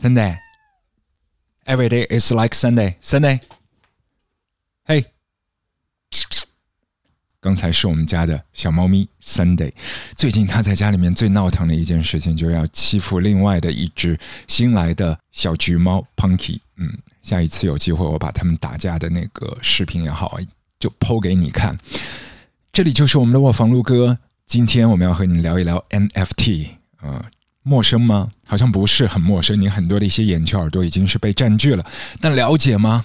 Sunday. Every day is like Sunday. Sunday. Hey. 刚才是我们家的小猫咪 Sunday。最近它在家里面最闹腾的一件事情，就要欺负另外的一只新来的小橘猫 Punky。嗯，下一次有机会，我把他们打架的那个视频也好，就剖给你看。这里就是我们的卧房录歌。今天我们要和你聊一聊 NFT。呃。陌生吗？好像不是很陌生。你很多的一些眼球耳朵已经是被占据了，但了解吗？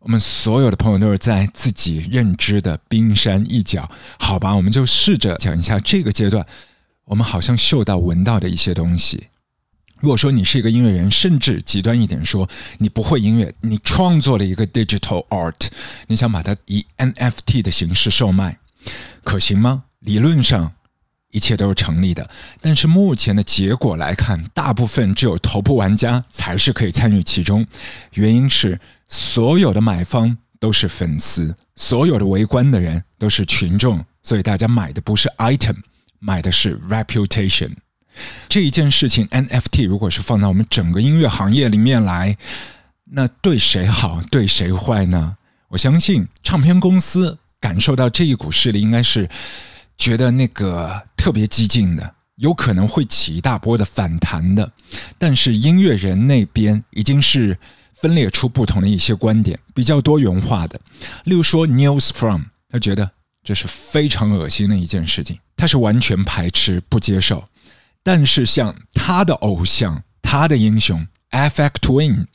我们所有的朋友都是在自己认知的冰山一角。好吧，我们就试着讲一下这个阶段，我们好像嗅到、闻到的一些东西。如果说你是一个音乐人，甚至极端一点说，你不会音乐，你创作了一个 digital art，你想把它以 NFT 的形式售卖，可行吗？理论上。一切都是成立的，但是目前的结果来看，大部分只有头部玩家才是可以参与其中。原因是所有的买方都是粉丝，所有的围观的人都是群众，所以大家买的不是 item，买的是 reputation。这一件事情，NFT 如果是放到我们整个音乐行业里面来，那对谁好，对谁坏呢？我相信唱片公司感受到这一股势力，应该是觉得那个。特别激进的，有可能会起一大波的反弹的，但是音乐人那边已经是分裂出不同的一些观点，比较多元化的。例如说，News From，他觉得这是非常恶心的一件事情，他是完全排斥不接受。但是像他的偶像，他的英雄 f x Twin，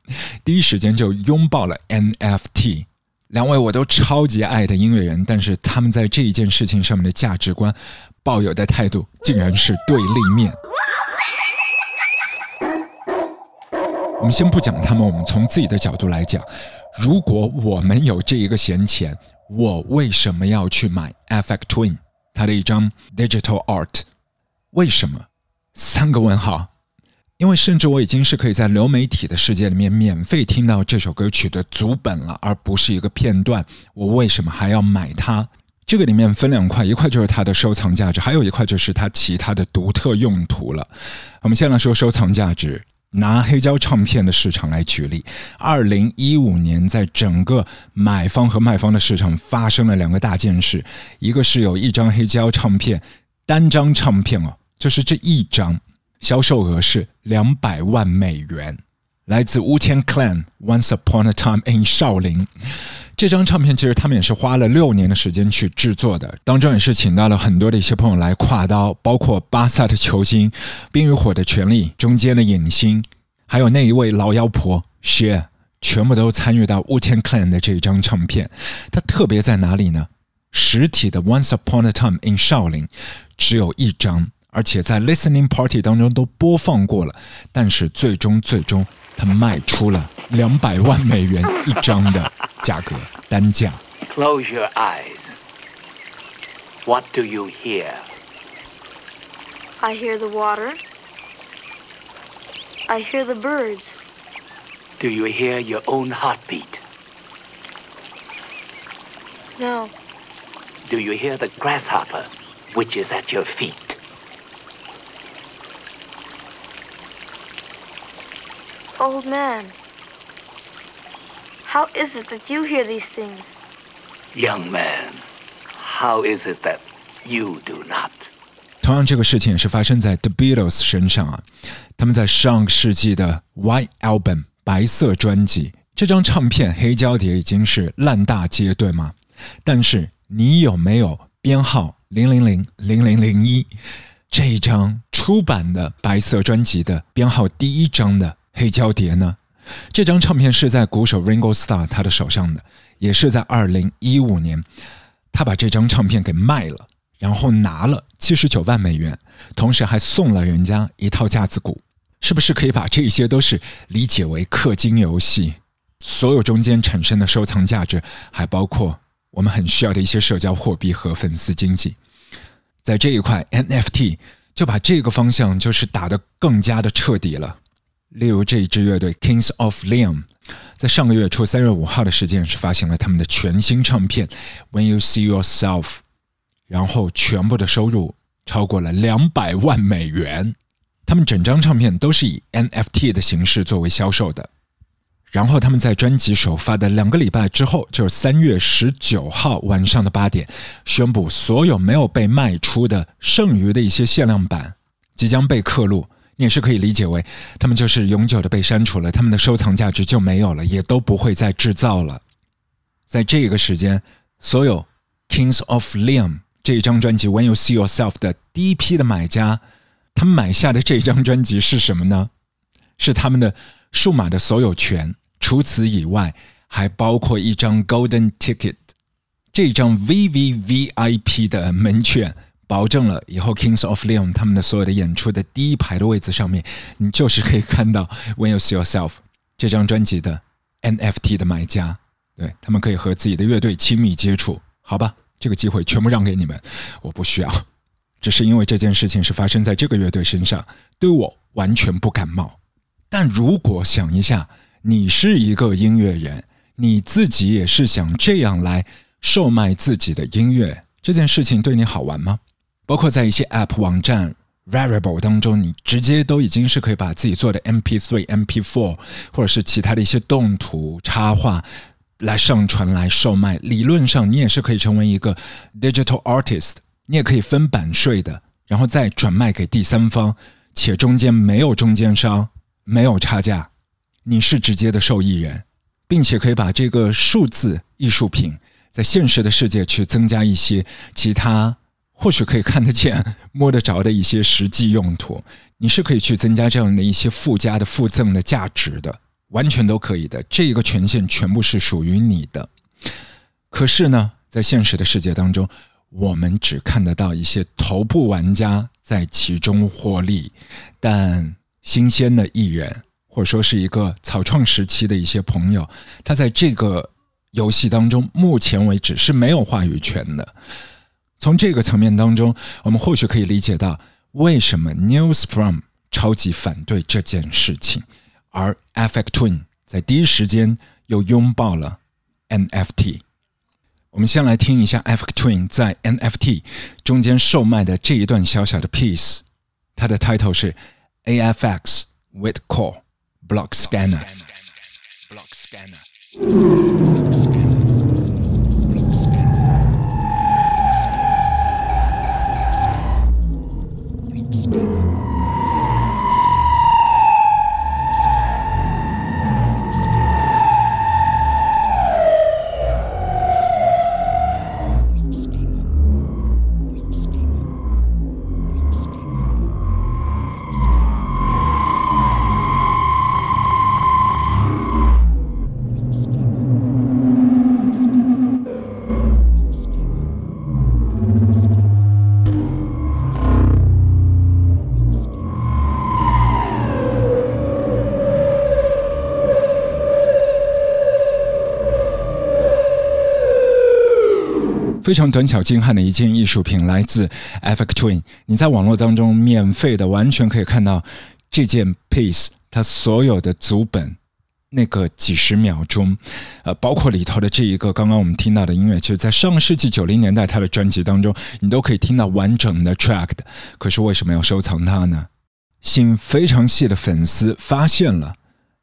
第一时间就拥抱了 NFT。两位我都超级爱的音乐人，但是他们在这一件事情上面的价值观。抱有的态度竟然是对立面。我们先不讲他们，我们从自己的角度来讲，如果我们有这一个闲钱，我为什么要去买 Effect Twin 他的一张 Digital Art？为什么？三个问号。因为甚至我已经是可以在流媒体的世界里面免费听到这首歌曲的足本了，而不是一个片段。我为什么还要买它？这个里面分两块，一块就是它的收藏价值，还有一块就是它其他的独特用途了。我们先来说收藏价值，拿黑胶唱片的市场来举例。二零一五年，在整个买方和卖方的市场发生了两个大件事，一个是有一张黑胶唱片，单张唱片哦，就是这一张销售额是两百万美元，来自 Wu Tang Clan Once Upon a Time in 少林。这张唱片其实他们也是花了六年的时间去制作的，当中也是请到了很多的一些朋友来跨刀，包括巴萨的球星、冰与火的权利中间的影星，还有那一位老妖婆 She，全部都参与到 Wu Tang Clan 的这张唱片。它特别在哪里呢？实体的 Once Upon a Time in 少林只有一张，而且在 Listening Party 当中都播放过了，但是最终最终它卖出了两百万美元一张的。价格单价。Close your eyes. What do you hear? I hear the water. I hear the birds. Do you hear your own heartbeat? No. Do you hear the grasshopper which is at your feet? Old man. How is it that you hear these things? Young man, how is it that you do not? 同样，这个事情也是发生在 The Beatles 身上啊。他们在上个世纪的 White Album 白色专辑这张唱片黑胶碟已经是烂大街，对吗？但是你有没有编号零零零零零零一这一张出版的白色专辑的编号第一张的黑胶碟呢？这张唱片是在鼓手 Ringo Starr 他的手上的，也是在二零一五年，他把这张唱片给卖了，然后拿了七十九万美元，同时还送了人家一套架子鼓。是不是可以把这些都是理解为氪金游戏？所有中间产生的收藏价值，还包括我们很需要的一些社交货币和粉丝经济，在这一块 NFT 就把这个方向就是打得更加的彻底了。例如这一支乐队 Kings of Leon，在上个月初三月五号的时间是发行了他们的全新唱片 When You See Yourself，然后全部的收入超过了两百万美元。他们整张唱片都是以 NFT 的形式作为销售的。然后他们在专辑首发的两个礼拜之后，就是三月十九号晚上的八点，宣布所有没有被卖出的剩余的一些限量版即将被刻录。你也是可以理解为，他们就是永久的被删除了，他们的收藏价值就没有了，也都不会再制造了。在这个时间，所有 Kings of Leon 这张专辑《When You See Yourself》的第一批的买家，他们买下的这张专辑是什么呢？是他们的数码的所有权。除此以外，还包括一张 Golden Ticket，这张 VVVIP 的门券。保证了以后 Kings of Leon 他们的所有的演出的第一排的位置上面，你就是可以看到 When You See Yourself 这张专辑的 NFT 的买家，对他们可以和自己的乐队亲密接触。好吧，这个机会全部让给你们，我不需要，只是因为这件事情是发生在这个乐队身上，对我完全不感冒。但如果想一下，你是一个音乐人，你自己也是想这样来售卖自己的音乐，这件事情对你好玩吗？包括在一些 App 网站 Variable 当中，你直接都已经是可以把自己做的 MP3、MP4 或者是其他的一些动图插画来上传来售卖。理论上，你也是可以成为一个 Digital Artist，你也可以分版税的，然后再转卖给第三方，且中间没有中间商，没有差价，你是直接的受益人，并且可以把这个数字艺术品在现实的世界去增加一些其他。或许可以看得见、摸得着的一些实际用途，你是可以去增加这样的一些附加的附赠的价值的，完全都可以的。这个权限全部是属于你的。可是呢，在现实的世界当中，我们只看得到一些头部玩家在其中获利，但新鲜的艺人或者说是一个草创时期的一些朋友，他在这个游戏当中，目前为止是没有话语权的。从这个层面当中，我们或许可以理解到为什么 News From 超级反对这件事情，而 Effect Twin 在第一时间又拥抱了 NFT。我们先来听一下 Effect Twin 在 NFT 中间售卖的这一段小小的 piece，它的 title 是 AFX with Core Block Scanner。非常短小精悍的一件艺术品，来自 Effect Twin。你在网络当中免费的，完全可以看到这件 piece 它所有的组本，那个几十秒钟，呃，包括里头的这一个刚刚我们听到的音乐，其实，在上世纪九零年代他的专辑当中，你都可以听到完整的 track 的。可是为什么要收藏它呢？心非常细的粉丝发现了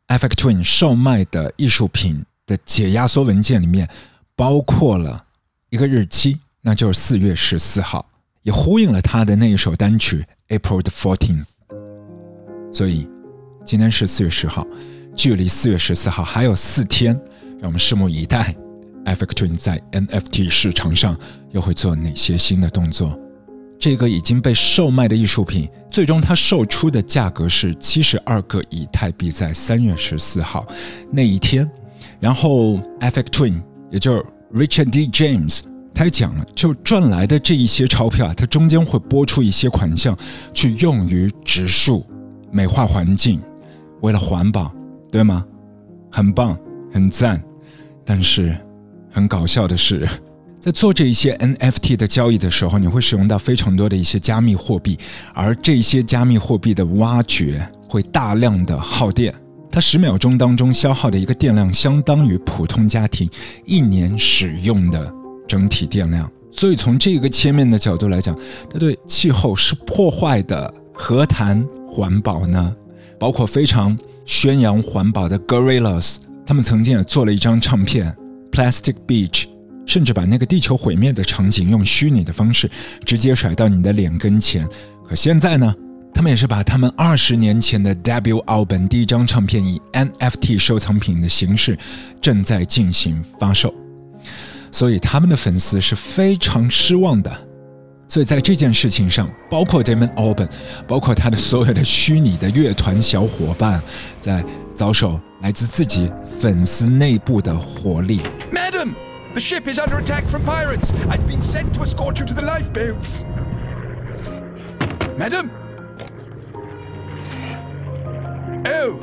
Effect Twin 售卖的艺术品的解压缩文件里面，包括了。一个日期，那就是四月十四号，也呼应了他的那一首单曲《April the Fourteenth》。所以，今天是四月十号，距离四月十四号还有四天，让我们拭目以待。Effect Twin 在 NFT 市场上又会做哪些新的动作？这个已经被售卖的艺术品，最终它售出的价格是七十二个以太币，在三月十四号那一天。然后，Effect Twin 也就是 Richard D. James，他也讲了，就赚来的这一些钞票啊，它中间会拨出一些款项去用于植树、美化环境，为了环保，对吗？很棒，很赞。但是很搞笑的是，在做这一些 NFT 的交易的时候，你会使用到非常多的一些加密货币，而这些加密货币的挖掘会大量的耗电。它十秒钟当中消耗的一个电量，相当于普通家庭一年使用的整体电量。所以从这个切面的角度来讲，它对气候是破坏的何谈环保呢？包括非常宣扬环保的 Gorillaz，他们曾经也做了一张唱片《Plastic Beach》，甚至把那个地球毁灭的场景用虚拟的方式直接甩到你的脸跟前。可现在呢，他们也是把他们二十年前的 debut album 第一张唱片以 NFT 收藏品的形式正在进行发售，所以他们的粉丝是非常失望的。所以在这件事情上，包括 Damon Albarn，包括他的所有的虚拟的乐团小伙伴，在遭受来自自己粉丝内部的火力。Madam, the ship is under attack from pirates. I've been sent to escort you to the lifeboats. Madam? Oh.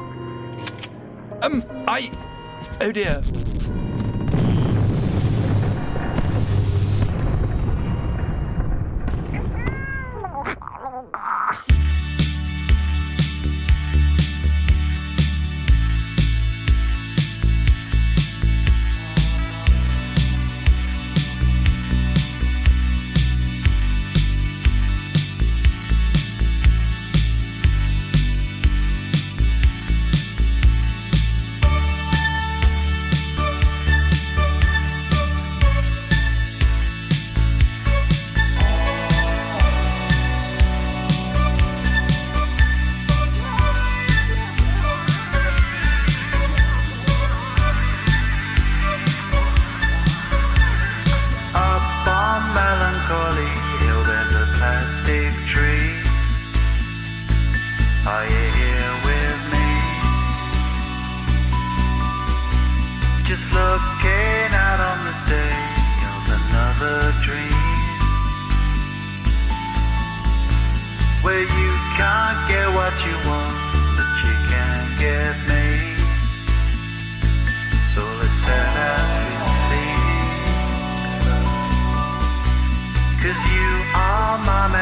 Um, I. Oh dear.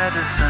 medicine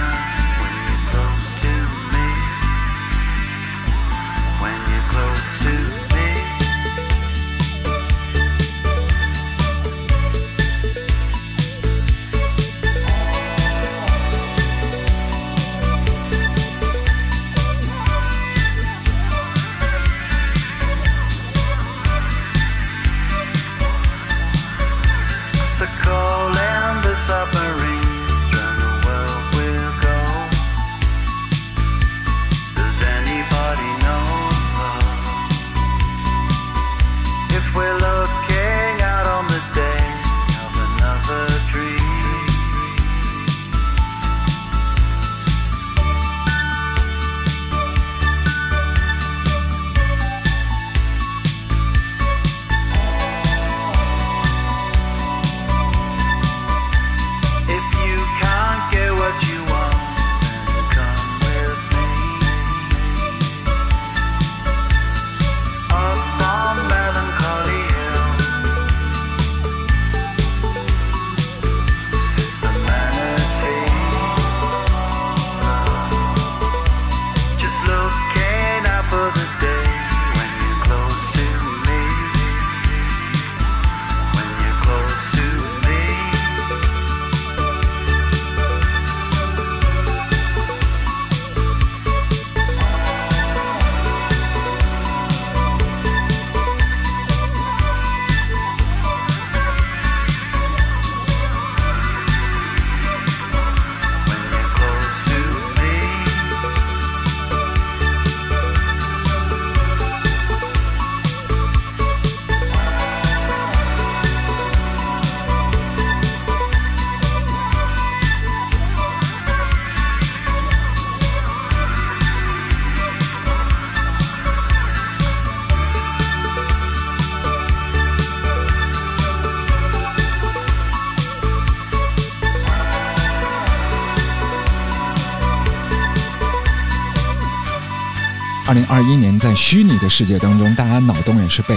二零二一年，在虚拟的世界当中，大家脑洞也是被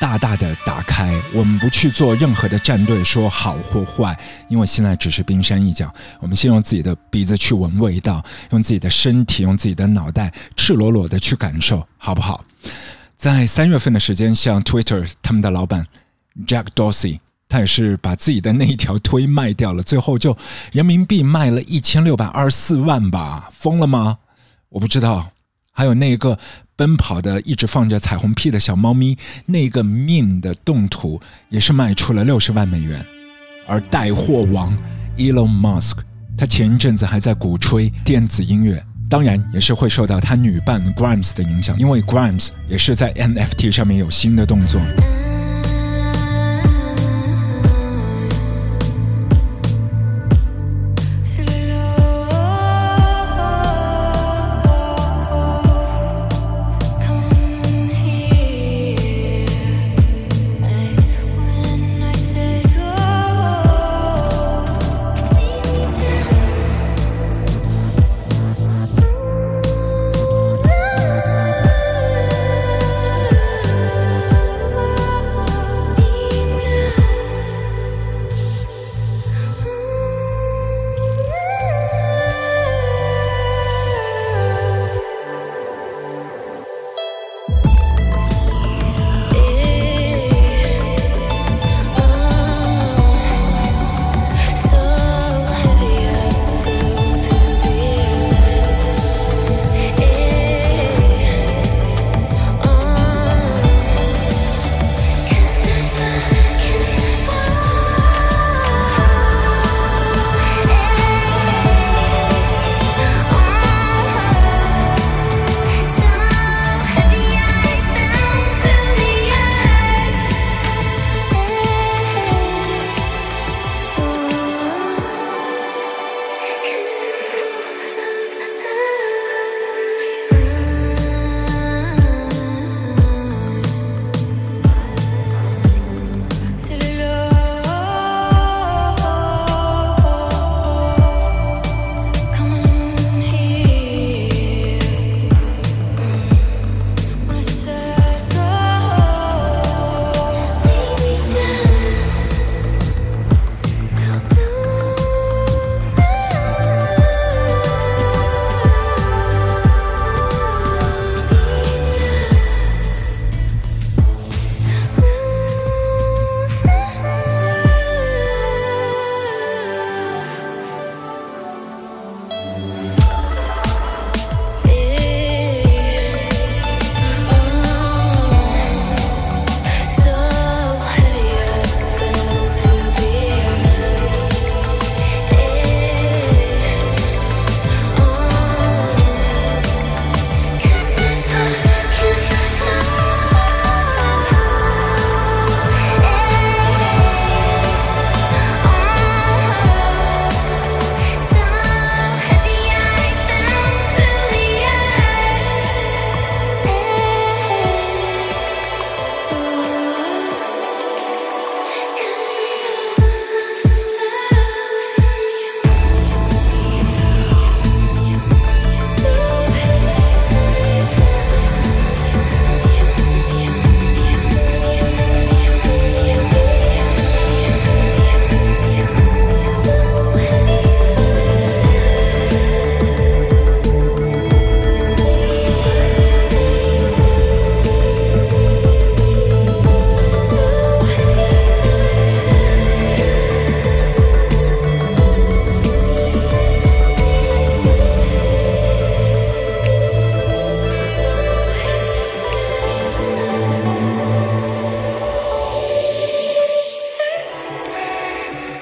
大大的打开。我们不去做任何的战队，说好或坏，因为现在只是冰山一角。我们先用自己的鼻子去闻味道，用自己的身体，用自己的脑袋，赤裸裸的去感受，好不好？在三月份的时间，像 Twitter 他们的老板 Jack Dorsey，他也是把自己的那一条推卖掉了，最后就人民币卖了一千六百二十四万吧，疯了吗？我不知道。还有那个奔跑的、一直放着彩虹屁的小猫咪，那个命的动图也是卖出了六十万美元。而带货王 Elon Musk，他前一阵子还在鼓吹电子音乐，当然也是会受到他女伴 Grimes 的影响，因为 Grimes 也是在 NFT 上面有新的动作。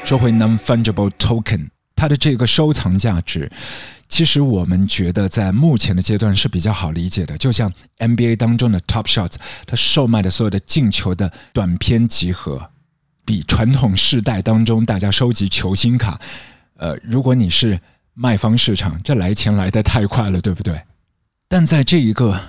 说回 non-fungible token，它的这个收藏价值，其实我们觉得在目前的阶段是比较好理解的。就像 NBA 当中的 Top Shots，它售卖的所有的进球的短片集合，比传统世代当中大家收集球星卡，呃，如果你是卖方市场，这来钱来得太快了，对不对？但在这一个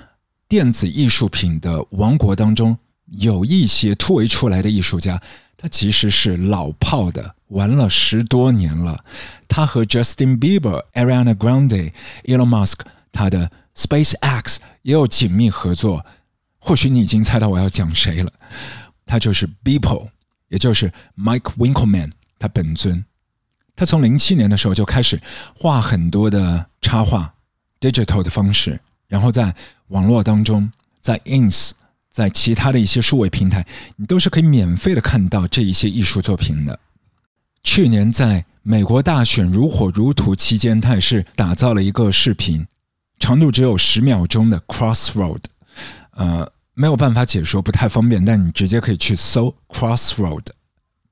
电子艺术品的王国当中，有一些突围出来的艺术家，他其实是老炮的，玩了十多年了。他和 Justin Bieber、Ariana Grande、Elon Musk 他的 SpaceX 也有紧密合作。或许你已经猜到我要讲谁了，他就是 Beeple，也就是 Mike Winkelmann 他本尊。他从零七年的时候就开始画很多的插画，digital 的方式，然后在网络当中，在 ins，在其他的一些数位平台，你都是可以免费的看到这一些艺术作品的。去年在美国大选如火如荼期间，他也是打造了一个视频，长度只有十秒钟的 Crossroad，呃，没有办法解说，不太方便，但你直接可以去搜 Crossroad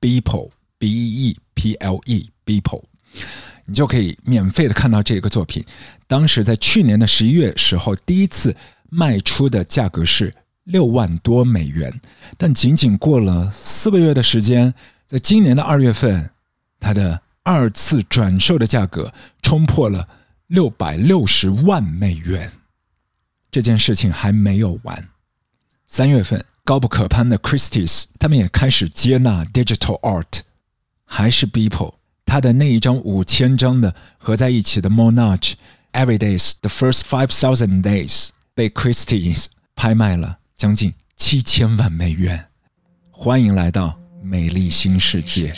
People B E P L E People”，你就可以免费的看到这个作品。当时在去年的十一月时候，第一次卖出的价格是六万多美元，但仅仅过了四个月的时间，在今年的二月份，它的二次转售的价格冲破了六百六十万美元。这件事情还没有完。三月份，高不可攀的 Christie's 他们也开始接纳 digital art，还是 Beeple，他的那一张五千张的合在一起的 Monarch Every Days the First Five Thousand Days 被 Christie's 拍卖了将近七千万美元。欢迎来到美丽新世界。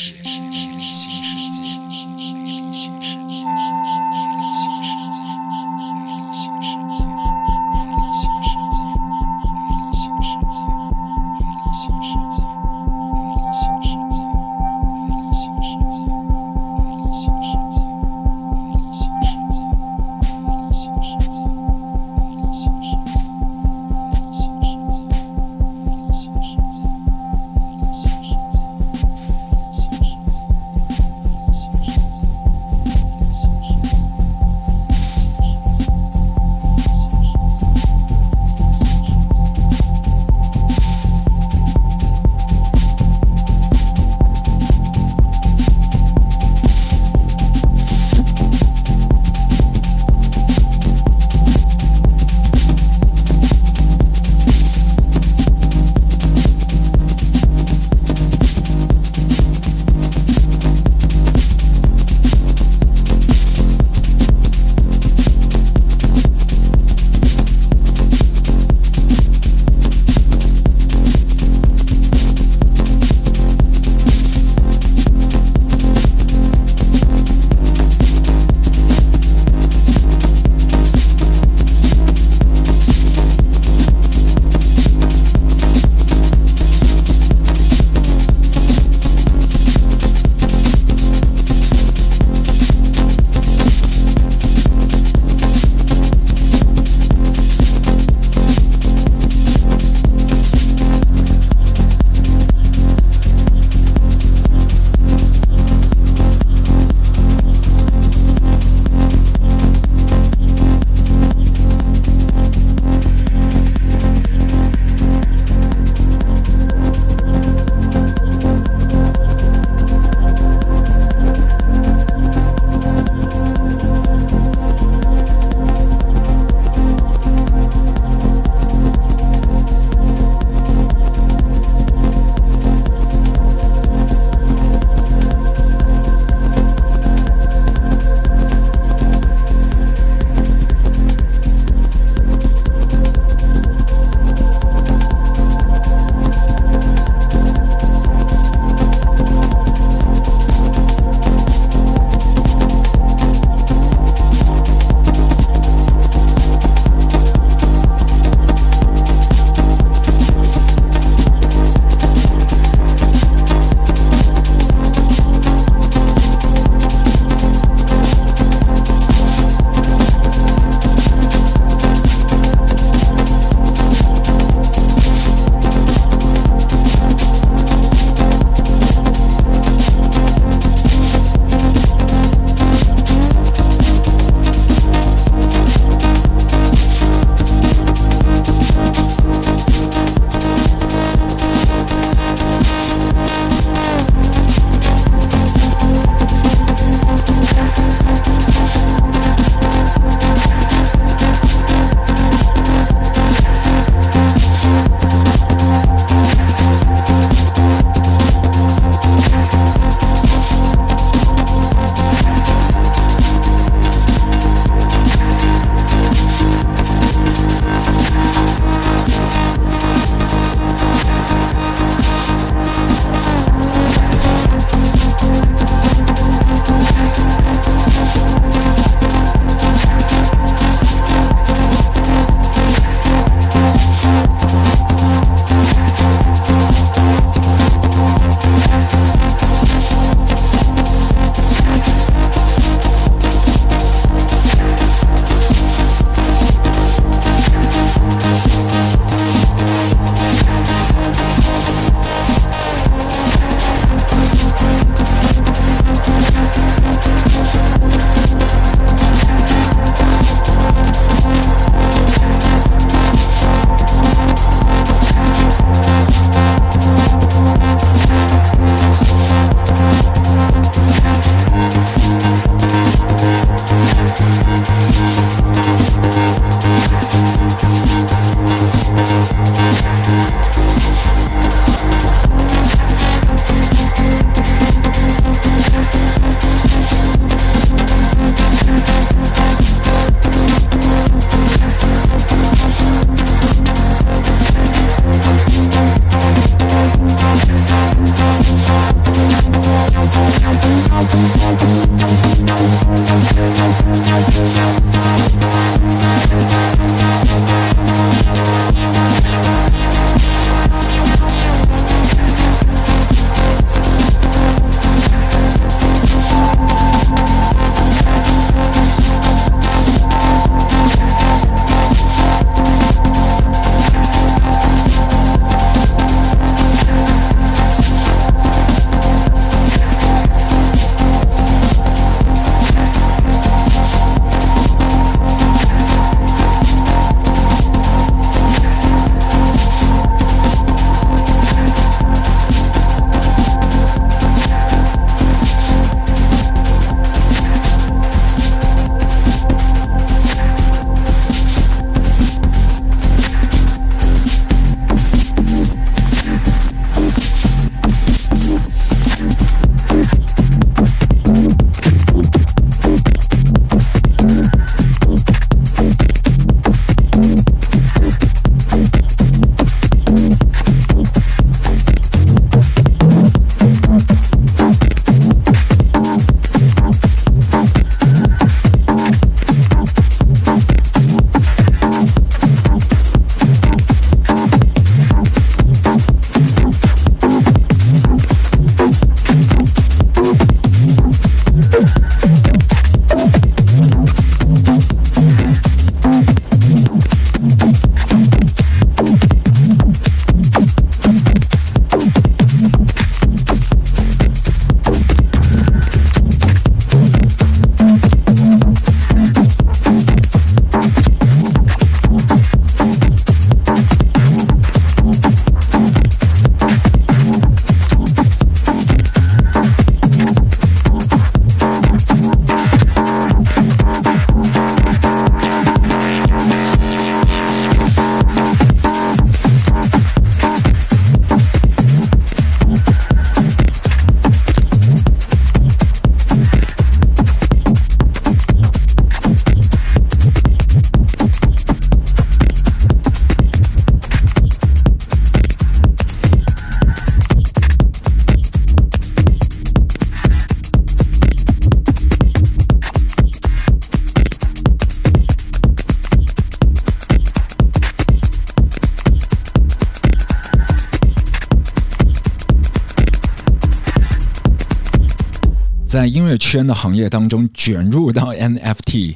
圈的行业当中卷入到 NFT，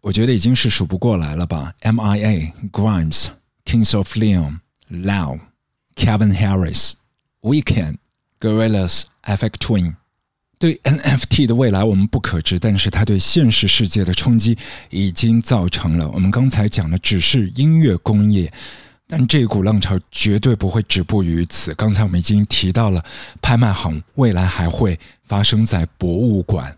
我觉得已经是数不过来了吧？MIA、Grimes、Kings of Leon、Lau、Kevin Harris、Weekend、Gorillas、Effect Twin。对 NFT 的未来我们不可知，但是它对现实世界的冲击已经造成了。我们刚才讲的只是音乐工业，但这股浪潮绝对不会止步于此。刚才我们已经提到了拍卖行，未来还会发生在博物馆，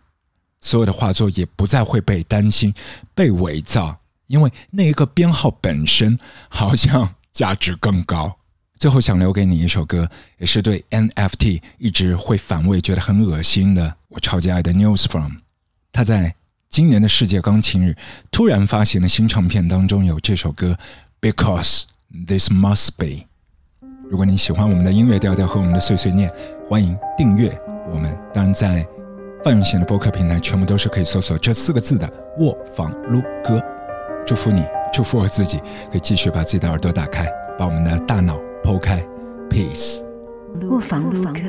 所有的画作也不再会被担心被伪造，因为那一个编号本身好像价值更高。最后想留给你一首歌，也是对 NFT 一直会反胃、觉得很恶心的，我超级爱的 News From。他在今年的世界钢琴日突然发行的新唱片当中有这首歌，Because This Must Be。如果你喜欢我们的音乐调调和我们的碎碎念，欢迎订阅我们。当然，在范永贤的播客平台，全部都是可以搜索这四个字的“卧房撸歌”。祝福你，祝福我自己，可以继续把自己的耳朵打开，把我们的大脑。剖开，peace。卧房撸歌。